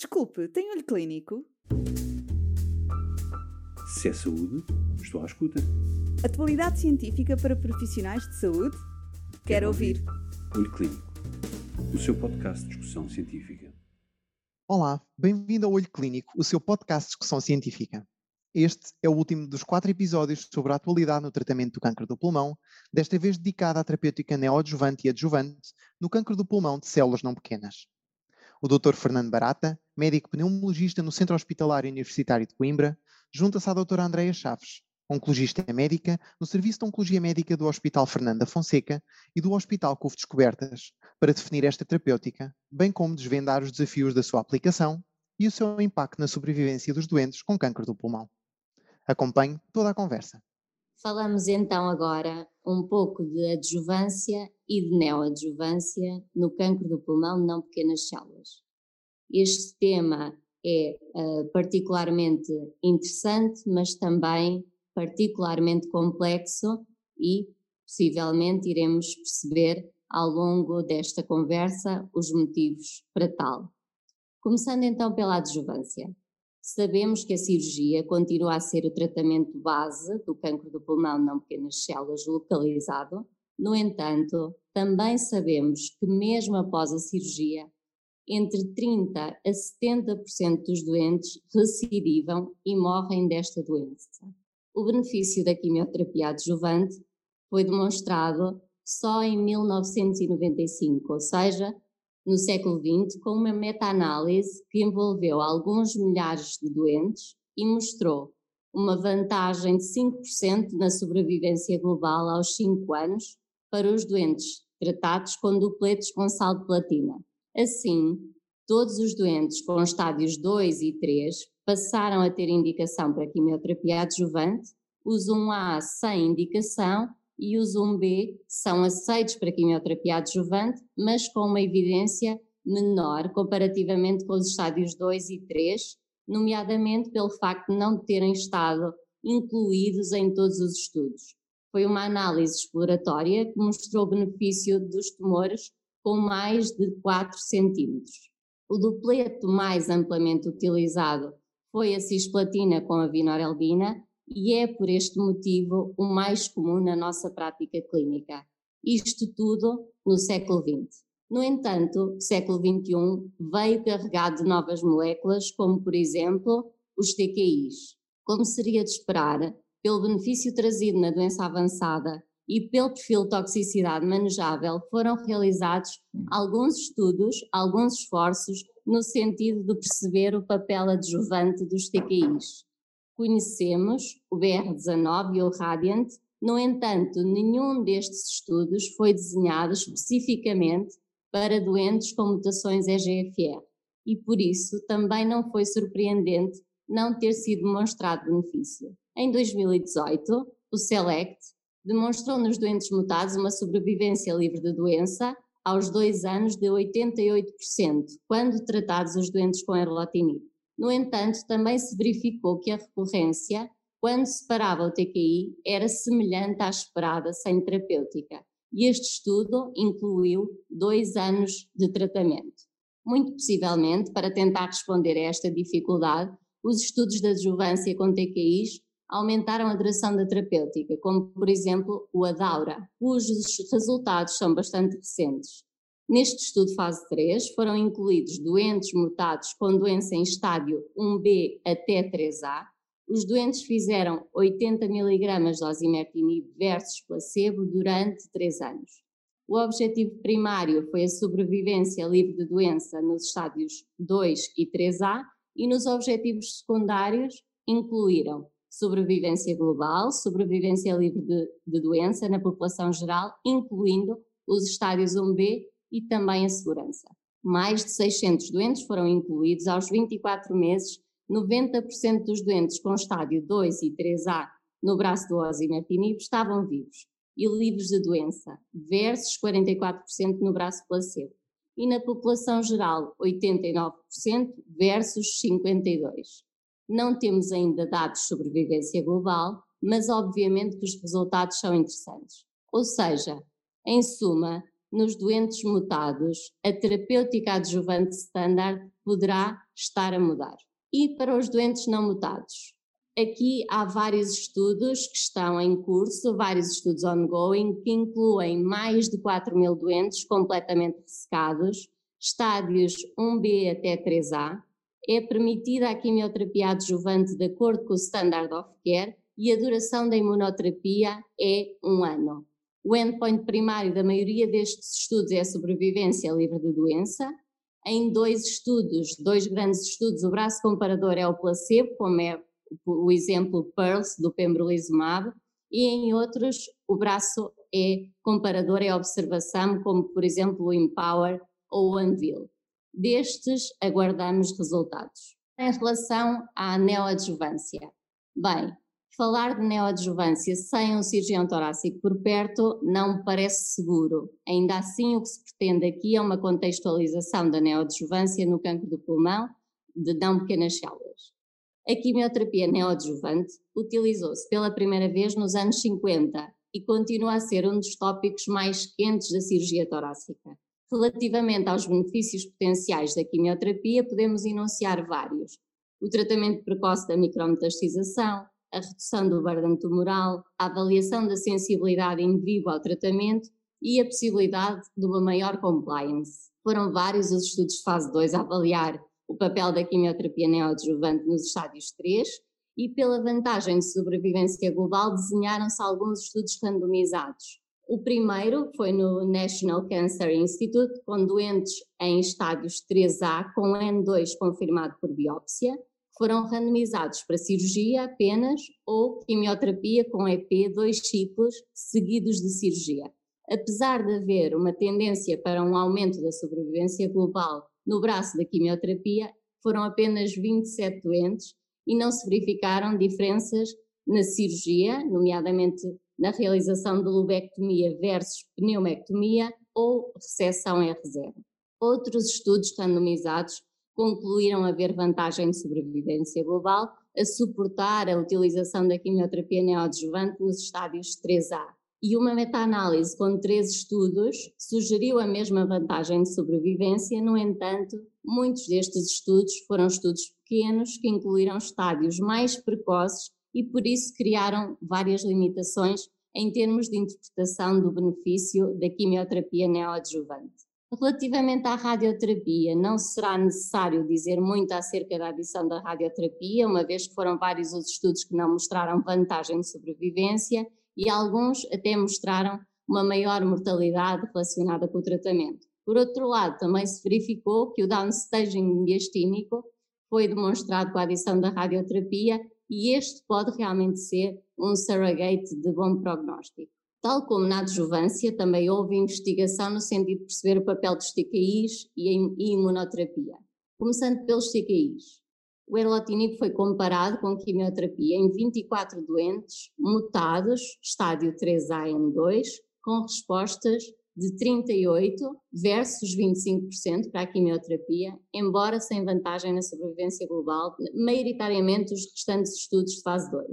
Desculpe, tem olho clínico? Se é saúde, estou à escuta. Atualidade científica para profissionais de saúde? Quero, Quero ouvir. ouvir. Olho Clínico, o seu podcast de discussão científica. Olá, bem-vindo ao Olho Clínico, o seu podcast de discussão científica. Este é o último dos quatro episódios sobre a atualidade no tratamento do câncer do pulmão, desta vez dedicado à terapêutica neoadjuvante e adjuvante no câncer do pulmão de células não pequenas. O Dr. Fernando Barata, médico pneumologista no Centro Hospitalar Universitário de Coimbra, junta-se à doutora Andreia Chaves, oncologista médica no Serviço de Oncologia Médica do Hospital Fernanda Fonseca e do Hospital CUF Descobertas, para definir esta terapêutica, bem como desvendar os desafios da sua aplicação e o seu impacto na sobrevivência dos doentes com câncer do pulmão. Acompanhe toda a conversa. Falamos então agora um pouco de adjuvância e de neoadjuvância no cancro do pulmão não pequenas células. Este tema é uh, particularmente interessante, mas também particularmente complexo e possivelmente iremos perceber ao longo desta conversa os motivos para tal. Começando então pela adjuvância. Sabemos que a cirurgia continua a ser o tratamento base do cancro do pulmão não pequenas células localizado. No entanto, também sabemos que mesmo após a cirurgia, entre 30 a 70% dos doentes recidivam e morrem desta doença. O benefício da quimioterapia adjuvante foi demonstrado só em 1995, ou seja, no século XX com uma meta-análise que envolveu alguns milhares de doentes e mostrou uma vantagem de 5% na sobrevivência global aos 5 anos para os doentes tratados com dupletes com sal de platina. Assim, todos os doentes com estádios 2 e 3 passaram a ter indicação para quimioterapia adjuvante, os 1A sem indicação e os 1B são aceitos para quimioterapia adjuvante, mas com uma evidência menor comparativamente com os estádios 2 e 3, nomeadamente pelo facto de não terem estado incluídos em todos os estudos. Foi uma análise exploratória que mostrou o benefício dos tumores com mais de 4 centímetros. O dupleto mais amplamente utilizado foi a cisplatina com a vinorelbina, e é por este motivo o mais comum na nossa prática clínica. Isto tudo no século XX. No entanto, o século XXI veio carregado de novas moléculas, como por exemplo os TKIs. Como seria de esperar, pelo benefício trazido na doença avançada e pelo perfil de toxicidade manejável, foram realizados alguns estudos, alguns esforços no sentido de perceber o papel adjuvante dos TKIs conhecemos, o BR19 e o Radiant, no entanto, nenhum destes estudos foi desenhado especificamente para doentes com mutações EGFR e por isso também não foi surpreendente não ter sido demonstrado benefício. Em 2018, o SELECT demonstrou nos doentes mutados uma sobrevivência livre de doença aos dois anos de 88%, quando tratados os doentes com erlotinib. No entanto, também se verificou que a recorrência, quando separava o TKI, era semelhante à esperada sem terapêutica. E este estudo incluiu dois anos de tratamento. Muito possivelmente, para tentar responder a esta dificuldade, os estudos de adjuvância com TKIs aumentaram a duração da terapêutica, como por exemplo o ADAURA, cujos resultados são bastante recentes. Neste estudo fase 3 foram incluídos doentes mutados com doença em estádio 1B até 3A. Os doentes fizeram 80 mg de osimertinib versus placebo durante 3 anos. O objetivo primário foi a sobrevivência livre de doença nos estádios 2 e 3A e nos objetivos secundários incluíram sobrevivência global, sobrevivência livre de, de doença na população geral, incluindo os estádios 1B e também a segurança. Mais de 600 doentes foram incluídos aos 24 meses, 90% dos doentes com estádio 2 e 3A no braço do osimertinib estavam vivos e livres de doença, versus 44% no braço placebo. E na população geral, 89% versus 52%. Não temos ainda dados de sobrevivência global, mas obviamente que os resultados são interessantes. Ou seja, em suma, nos doentes mutados, a terapêutica adjuvante standard poderá estar a mudar. E para os doentes não mutados, Aqui há vários estudos que estão em curso, vários estudos ongoing, que incluem mais de 4 mil doentes completamente ressecados, estádios 1B até 3A. É permitida a quimioterapia adjuvante de acordo com o Standard of Care e a duração da imunoterapia é um ano. O endpoint primário da maioria destes estudos é a sobrevivência livre de doença. Em dois estudos, dois grandes estudos, o braço comparador é o placebo, como é o exemplo PEARLS do pembrolizumab, e em outros o braço é comparador, é observação, como por exemplo o Empower ou o Anvil. Destes aguardamos resultados. Em relação à neoadjuvância, bem, falar de neoadjuvância sem um cirurgião torácico por perto não me parece seguro. Ainda assim, o que se pretende aqui é uma contextualização da neoadjuvância no cancro do pulmão de não pequenas células. A quimioterapia neoadjuvante utilizou-se pela primeira vez nos anos 50 e continua a ser um dos tópicos mais quentes da cirurgia torácica. Relativamente aos benefícios potenciais da quimioterapia, podemos enunciar vários. O tratamento precoce da micrometastização, a redução do burden tumoral, a avaliação da sensibilidade in vivo ao tratamento e a possibilidade de uma maior compliance. Foram vários os estudos de fase 2 a avaliar o papel da quimioterapia neoadjuvante nos estádios 3 e pela vantagem de sobrevivência global desenharam-se alguns estudos randomizados. O primeiro foi no National Cancer Institute, com doentes em estádios 3A com N2 confirmado por biópsia, foram randomizados para cirurgia apenas ou quimioterapia com EP dois ciclos seguidos de cirurgia. Apesar de haver uma tendência para um aumento da sobrevivência global no braço da quimioterapia foram apenas 27 doentes e não se verificaram diferenças na cirurgia, nomeadamente na realização de lobectomia versus pneumectomia ou recessão R0. Outros estudos randomizados concluíram haver vantagem de sobrevivência global a suportar a utilização da quimioterapia neoadjuvante nos estádios 3A e uma meta-análise com três estudos sugeriu a mesma vantagem de sobrevivência, no entanto, muitos destes estudos foram estudos pequenos que incluíram estádios mais precoces e por isso criaram várias limitações em termos de interpretação do benefício da quimioterapia neoadjuvante. Relativamente à radioterapia, não será necessário dizer muito acerca da adição da radioterapia, uma vez que foram vários os estudos que não mostraram vantagem de sobrevivência e alguns até mostraram uma maior mortalidade relacionada com o tratamento. Por outro lado, também se verificou que o downstaging mediastínico foi demonstrado com a adição da radioterapia e este pode realmente ser um surrogate de bom prognóstico. Tal como na adjuvância, também houve investigação no sentido de perceber o papel dos TKIs e a imunoterapia. Começando pelos TKIs. O erlotinib foi comparado com quimioterapia em 24 doentes mutados, estádio 3A-N2, com respostas de 38 versus 25% para a quimioterapia, embora sem vantagem na sobrevivência global, maioritariamente os restantes estudos de fase 2.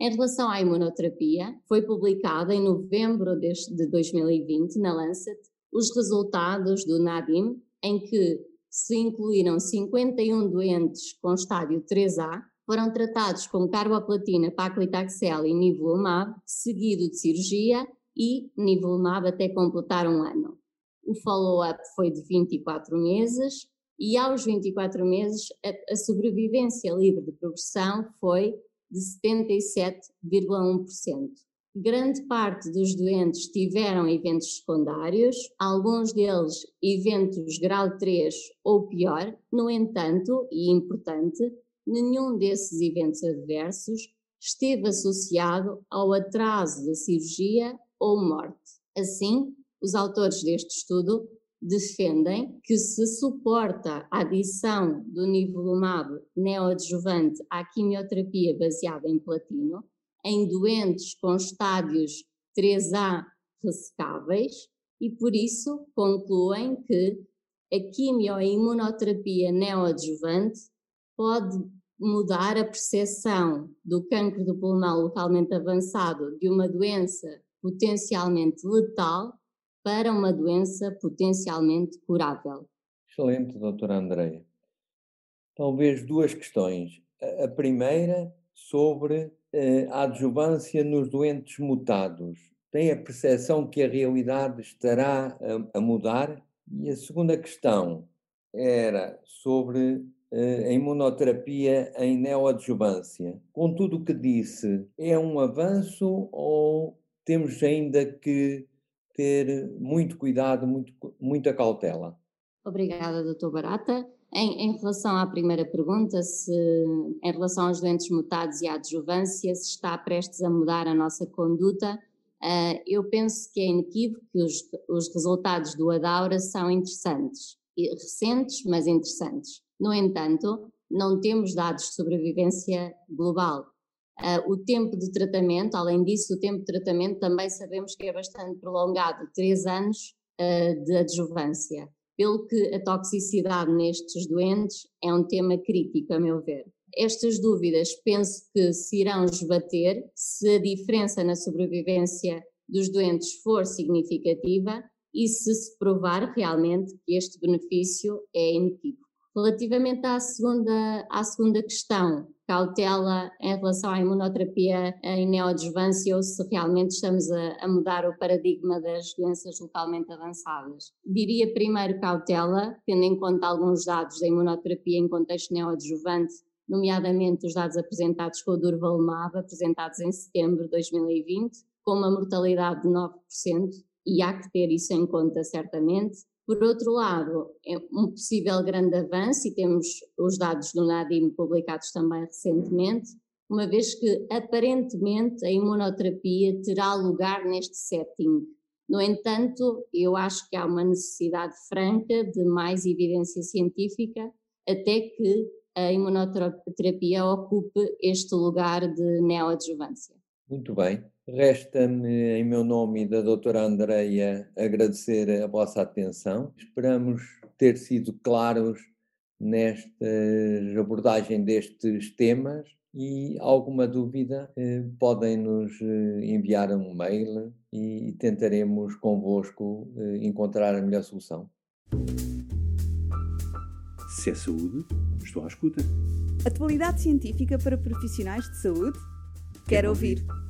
Em relação à imunoterapia, foi publicada em novembro de 2020 na Lancet os resultados do NADIM, em que se incluíram 51 doentes com estádio 3A, foram tratados com carboplatina, paclitaxel e nivolumab, seguido de cirurgia e nivolumab até completar um ano. O follow-up foi de 24 meses e aos 24 meses a sobrevivência livre de progressão foi de 77,1% grande parte dos doentes tiveram eventos secundários, alguns deles eventos grau 3 ou pior, no entanto, e importante, nenhum desses eventos adversos esteve associado ao atraso da cirurgia ou morte. Assim, os autores deste estudo defendem que se suporta a adição do nivolumab neoadjuvante à quimioterapia baseada em platino, em doentes com estádios 3A ressecáveis e por isso concluem que a quimioimunoterapia neoadjuvante pode mudar a percepção do cancro do pulmão localmente avançado de uma doença potencialmente letal para uma doença potencialmente curável. Excelente, doutora Andreia. talvez duas questões. A primeira sobre eh, a adjuvância nos doentes mutados. Tem a percepção que a realidade estará a, a mudar? E a segunda questão era sobre eh, a imunoterapia em neoadjuvância. Com tudo o que disse, é um avanço ou temos ainda que ter muito cuidado, muito, muita cautela? Obrigada, doutor Barata. Em, em, relação à primeira pergunta, se em relação aos doentes mutados e à adjuvância, se está prestes a mudar a nossa conduta, uh, eu penso que é inequívoco que os, os resultados do ADAURA são interessantes, recentes, mas interessantes. No entanto, não temos dados de sobrevivência global. Uh, o tempo de tratamento, além disso, o tempo de tratamento também sabemos que é bastante prolongado, três anos uh, de adjuvância, pelo que a toxicidade nestes doentes é um tema crítico, a meu ver. Estas dúvidas penso que se irão esbater se a diferença na sobrevivência dos doentes for significativa e se se provar realmente que este benefício é inequívoco. Relativamente à segunda, à segunda questão, cautela em relação à imunoterapia em neoadjuvância ou se realmente estamos a, a, mudar o paradigma das doenças localmente avançadas. Diria primeiro cautela, tendo em conta alguns dados da imunoterapia em contexto neoadjuvante, nomeadamente os dados apresentados com o Durvalumab, apresentados em setembro de 2020, com uma mortalidade de 9%, e há que ter isso em conta certamente. Por outro lado, é um possível grande avanço, e temos os dados do NADIM publicados também recentemente, uma vez que aparentemente a imunoterapia terá lugar neste setting. No entanto, eu acho que há uma necessidade franca de mais evidência científica até que a imunoterapia ocupe este lugar de neoadjuvância. Muito bem. Resta-me, em meu nome e da doutora Andreia, agradecer a vossa atenção. Esperamos ter sido claros nesta abordagem destes temas e alguma dúvida eh, podem nos eh, enviar um mail e tentaremos convosco eh, encontrar a melhor solução. Se é saúde, estou à escuta. Atualidade científica para profissionais de saúde? Quero, Quero ouvir. ouvir.